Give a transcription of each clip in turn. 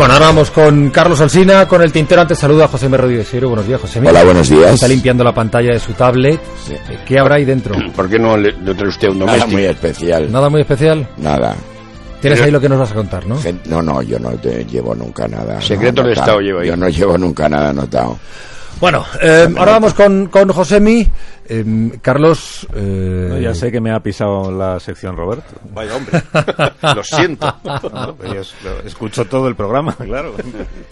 Bueno, ahora vamos con Carlos Alsina, con el tintero. Antes saluda a José de Siero. Buenos días, José. Hola, buenos días. Está limpiando la pantalla de su tablet. ¿Qué habrá ahí dentro? ¿Por qué no le, le trae usted un Nada doméstico? muy especial. Nada muy especial. Nada. Tienes ahí lo que nos vas a contar, ¿no? Gen- No, no, yo no te llevo nunca nada. Secretos no, de. Estado lleva ahí. Yo no llevo nunca nada anotado. Bueno, eh, ahora vamos con, con Josemi. Eh, Carlos. eh, No, ya sé que me ha pisado la sección Roberto. Vaya hombre, lo siento. No, pero yo es- lo- escucho todo el programa, claro.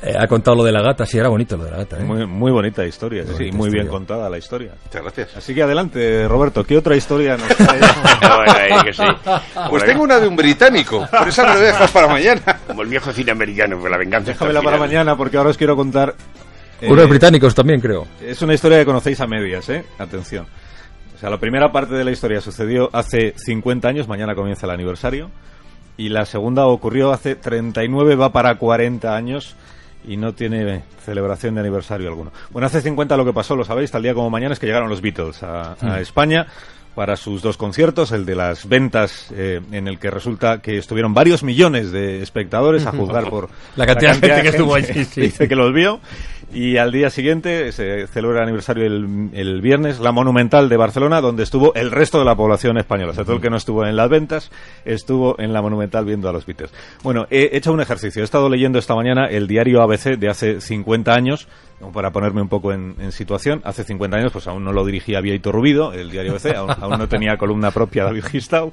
eh, ha contado lo de la gata. Sí, era bonito lo de la gata. ¿eh? Muy, muy bonita historia, sí, bonita muy bien historia. contada la historia. Muchas gracias. Así que adelante, Roberto, ¿qué otra historia nos trae? Bueno, ahí que sí. Pues tengo una de un británico, pero esa me la dejar para mañana. Como el viejo cine americano, que la venganza Déjamela para mañana porque ahora os quiero contar... eh, Unos británicos también, creo. Es una historia que conocéis a medias, ¿eh? Atención. O sea, la primera parte de la historia sucedió hace 50 años, mañana comienza el aniversario, y la segunda ocurrió hace 39, va para 40 años, y no tiene celebración de aniversario alguno. Bueno, hace 50 lo que pasó, lo sabéis, tal día como mañana es que llegaron los Beatles a, a España para sus dos conciertos, el de las ventas, eh, en el que resulta que estuvieron varios millones de espectadores a juzgar por La cantidad de gente que estuvo allí, sí. dice que los vio. Y al día siguiente se celebra el aniversario el, viernes, la Monumental de Barcelona, donde estuvo el resto de la población española. O sea, todo el que no estuvo en las ventas estuvo en la Monumental viendo a los Beatles. Bueno, he hecho un ejercicio. He estado leyendo esta mañana el diario ABC de hace 50 años, para ponerme un poco en, situación. Hace 50 años, pues aún no lo dirigía Vieito Rubido, el diario ABC, aún, aún no tenía columna propia David Gistau.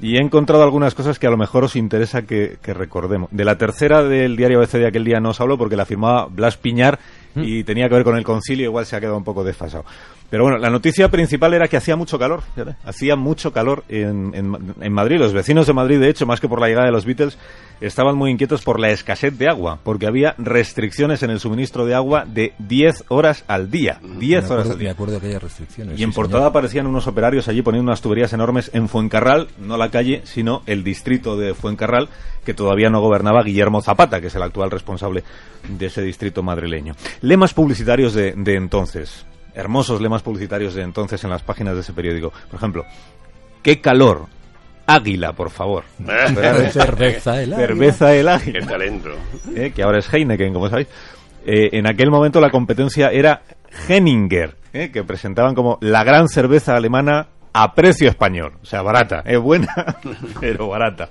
Y he encontrado algunas cosas que a lo mejor os interesa que, que recordemos. De la tercera del diario ABC de aquel día no os hablo porque la firmaba Blas Piñar y tenía que ver con el concilio, igual se ha quedado un poco desfasado. Pero bueno, la noticia principal era que hacía mucho calor, hacía mucho calor en, en- en Madrid. Los vecinos de Madrid, de hecho, más que por la llegada de los Beatles, estaban muy inquietos por la escasez de agua, porque había restricciones en el suministro de agua de 10 horas al día. 10 Me horas al me día. acuerdo que haya restricciones. Y en sí, portada señor. aparecían unos operarios allí poniendo unas tuberías enormes en Fuencarral, no la calle, sino el distrito de Fuencarral, que todavía no gobernaba Guillermo Zapata, que es el actual responsable de ese distrito madrileño. Lemas publicitarios de, de entonces, hermosos lemas publicitarios de entonces en las páginas de ese periódico. Por ejemplo, ¡qué calor! Águila, por favor. Cerveza, el águila. Cerveza el águila Qué talento. eh, que ahora es Heineken, como sabéis. Eh, en aquel momento la competencia era Henninger, eh, que presentaban como la gran cerveza alemana a precio español. O sea, barata, es buena, pero barata.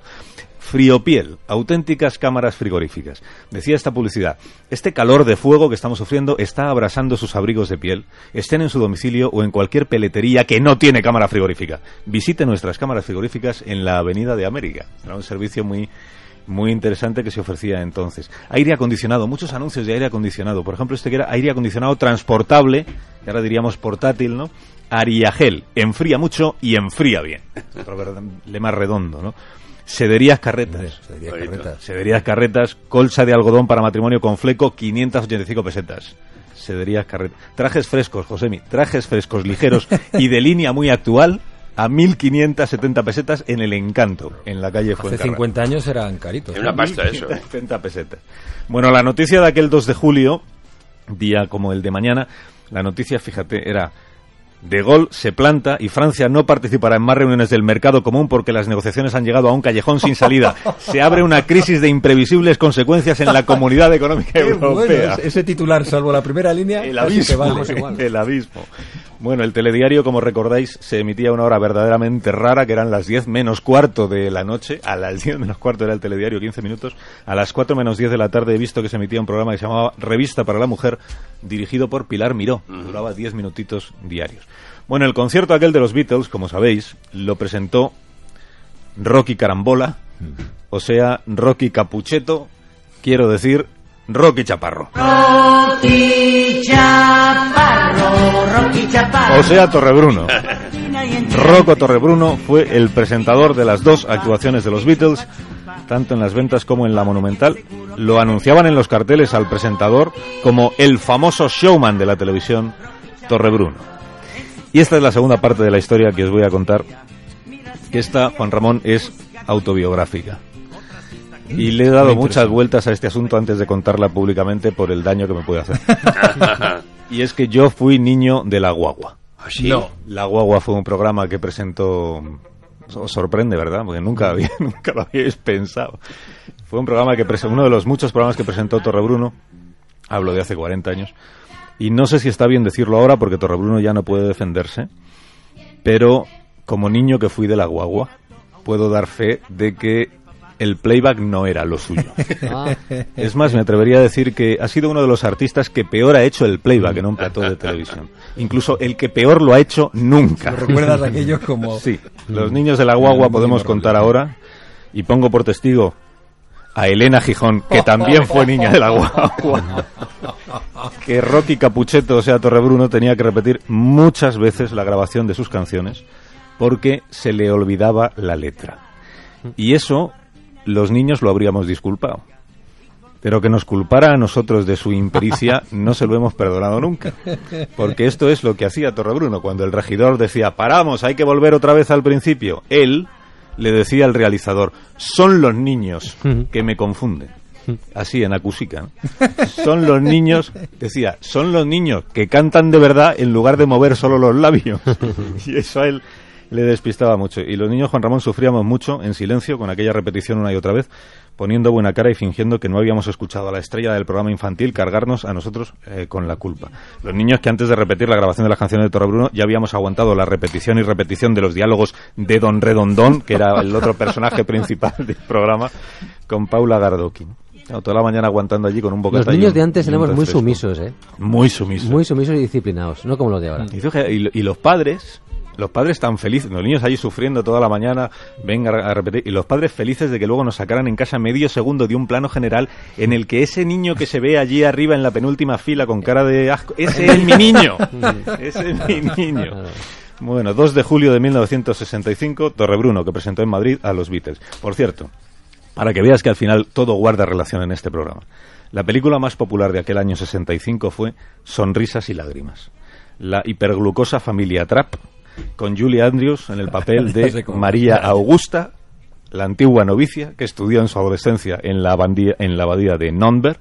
Friopiel, auténticas cámaras frigoríficas. Decía esta publicidad, este calor de fuego que estamos sufriendo está abrasando sus abrigos de piel, estén en su domicilio o en cualquier peletería que no tiene cámara frigorífica. Visite nuestras cámaras frigoríficas en la Avenida de América. Era un servicio muy, muy interesante que se ofrecía entonces. Aire acondicionado, muchos anuncios de aire acondicionado. Por ejemplo, este que era aire acondicionado transportable, que ahora diríamos portátil, ¿no? Ariagel, enfría mucho y enfría bien. Otro lema redondo, ¿no? Sederías carretas. Se diría Bonito. carretas. Sederías carretas, colcha de algodón para matrimonio con fleco, 585 pesetas. Sederías carretas. Trajes frescos, Josemi, trajes frescos, ligeros y de línea muy actual a 1.570 pesetas en el Encanto, en la calle Hace Fuencarral. 50 años eran caritos. Es una pasta eso. ¿eh? 1.570 pesetas. Bueno, la noticia de aquel 2 de julio, día como el de mañana, la noticia, fíjate, era De Gaulle se planta y Francia no participará en más reuniones del mercado común porque las negociaciones han llegado a un callejón sin salida. Se abre una crisis de imprevisibles consecuencias en la comunidad económica bueno, europea. ese- titular, salvo la primera línea, El abismo, vale. el abismo. Bueno, el telediario, como recordáis, se emitía a una hora verdaderamente rara, que eran las 10 menos cuarto de la noche. A las 10 menos cuarto era el telediario, 15 minutos. A las 4 menos 10 de la tarde he visto que se emitía un programa que se llamaba Revista para la Mujer, dirigido por Pilar Miró. Duraba 10 minutitos diarios. Bueno, el concierto aquel de los Beatles, como sabéis, lo presentó Rocky Carambola, o sea, Rocky Capucheto, quiero decir, Rocky Chaparro. Rocky Chaparro, Rocky Chaparro. O sea, Torrebruno. Rocco Torrebruno fue el presentador de las dos actuaciones de los Beatles, tanto en las ventas como en la Monumental. Lo anunciaban en los carteles al presentador como el famoso showman de la televisión, Torrebruno. Y esta es la segunda parte de la historia que os voy a contar, que esta, Juan Ramón, es autobiográfica. Y le he dado muchas vueltas a este asunto antes de contarla públicamente por el daño que me puede hacer. y es que yo fui niño de la guagua. Así. No. La Guagua fue un programa que presentó. Os sorprende, ¿verdad? Porque nunca, había, nunca lo habíais pensado. Fue un programa que prese- uno de los muchos programas que presentó Torrebruno. Hablo de hace 40 años. Y no sé si está bien decirlo ahora porque Torrebruno ya no puede defenderse. Pero como niño que fui de la guagua, puedo dar fe de que el playback no era lo suyo. Ah, Es más, me atrevería a decir que ha sido uno de los artistas que peor ha hecho el playback en un plató de televisión. Incluso el que peor lo ha hecho nunca. ¿Recuerdas aquello como...? Sí, los niños de la guagua podemos contar ahora, y pongo por testigo a Elena Gijón, que también fue niña de la guagua, que Rocky Capucheto, o sea, Torrebruno, tenía que repetir muchas veces la grabación de sus canciones porque se le olvidaba la letra. Y eso los niños lo habríamos disculpado. Pero que nos culpara a nosotros de su impericia no se lo hemos perdonado nunca. Porque esto es lo que hacía Torrebruno. Cuando el regidor decía, paramos, hay que volver otra vez al principio, él le decía al realizador, son los niños que me confunden. Así en Acusica. ¿no? Son los niños, decía, son los niños que cantan de verdad en lugar de mover solo los labios. Y eso a él le despistaba mucho. Y los niños, Juan Ramón, sufríamos mucho en silencio con aquella repetición una y otra vez, poniendo buena cara y fingiendo que no habíamos escuchado a la estrella del programa infantil cargarnos a nosotros eh, con la culpa. Los niños que antes de repetir la grabación de las canciones de Torre Bruno ya habíamos aguantado la repetición y repetición de los diálogos de Don Redondón, que era el otro personaje principal del programa, con Paula Gardoqui. Claro, toda la mañana aguantando allí con un bocata los niños de antes éramos muy sumisos, ¿eh? Muy sumisos. Muy sumisos y disciplinados, no como los de ahora. Y los padres, los padres tan felices, los niños allí sufriendo toda la mañana, venga a repetir, y los padres felices de que luego nos sacaran en casa medio segundo de un plano general en el que ese niño que se ve allí arriba en la penúltima fila con cara de asco, ese es mi niño, ese es mi niño. Bueno, 2 de julio de 1965, Torrebruno, que presentó en Madrid a los Beatles. Por cierto, para que veas que al final todo guarda relación en este programa. La película más popular de aquel año 65 fue Sonrisas y Lágrimas. La hiperglucosa familia Trapp, con Julie Andrews en el papel de. María Augusta, la antigua novicia que estudió en su adolescencia en la, abadía, en la abadía de Nonberg,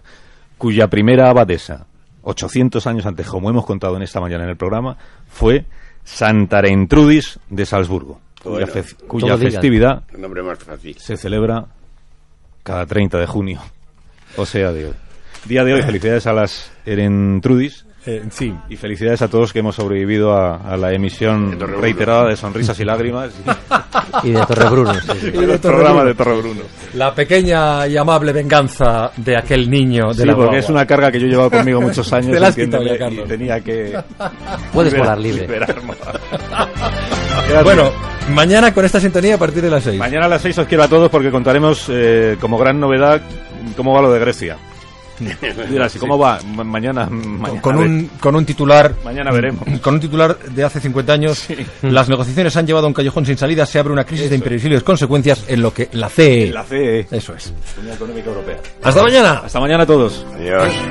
cuya primera abadesa, 800 años antes, como hemos contado en esta mañana en el programa, fue Santa Rentrudis de Salzburgo, cuya, Bueno, fe- cuya todo diga. festividad más fácil. se celebra cada 30 de junio, o sea, de hoy. Día de hoy, felicidades a las Erentrudis Eh, sí. y felicidades a todos que hemos sobrevivido a, a la emisión reiterada de Sonrisas y Lágrimas Y de Torrebruno, sí, sí. Y de el programa de Torrebruno. La pequeña y amable venganza de aquel niño de Sí, la porque guagua. es una carga que yo he llevado conmigo muchos años. Te la has quitado y tenía que... Puedes liberar- volar libre. liberarme. Bueno, mañana con esta sintonía a partir de las 6. Mañana a las 6 os quiero a todos porque contaremos eh, como gran novedad cómo va lo de Grecia. Dirás, ¿y cómo va? Ma- Mañana, mañana, con un, con un titular Mañana veremos. con un titular de hace 50 años las negociaciones han llevado a un callejón sin salida se abre una crisis de imprevisibles consecuencias en lo que la CE La CE, eso es Unión Económica Europea. hasta mañana Hasta mañana a todos. Adiós.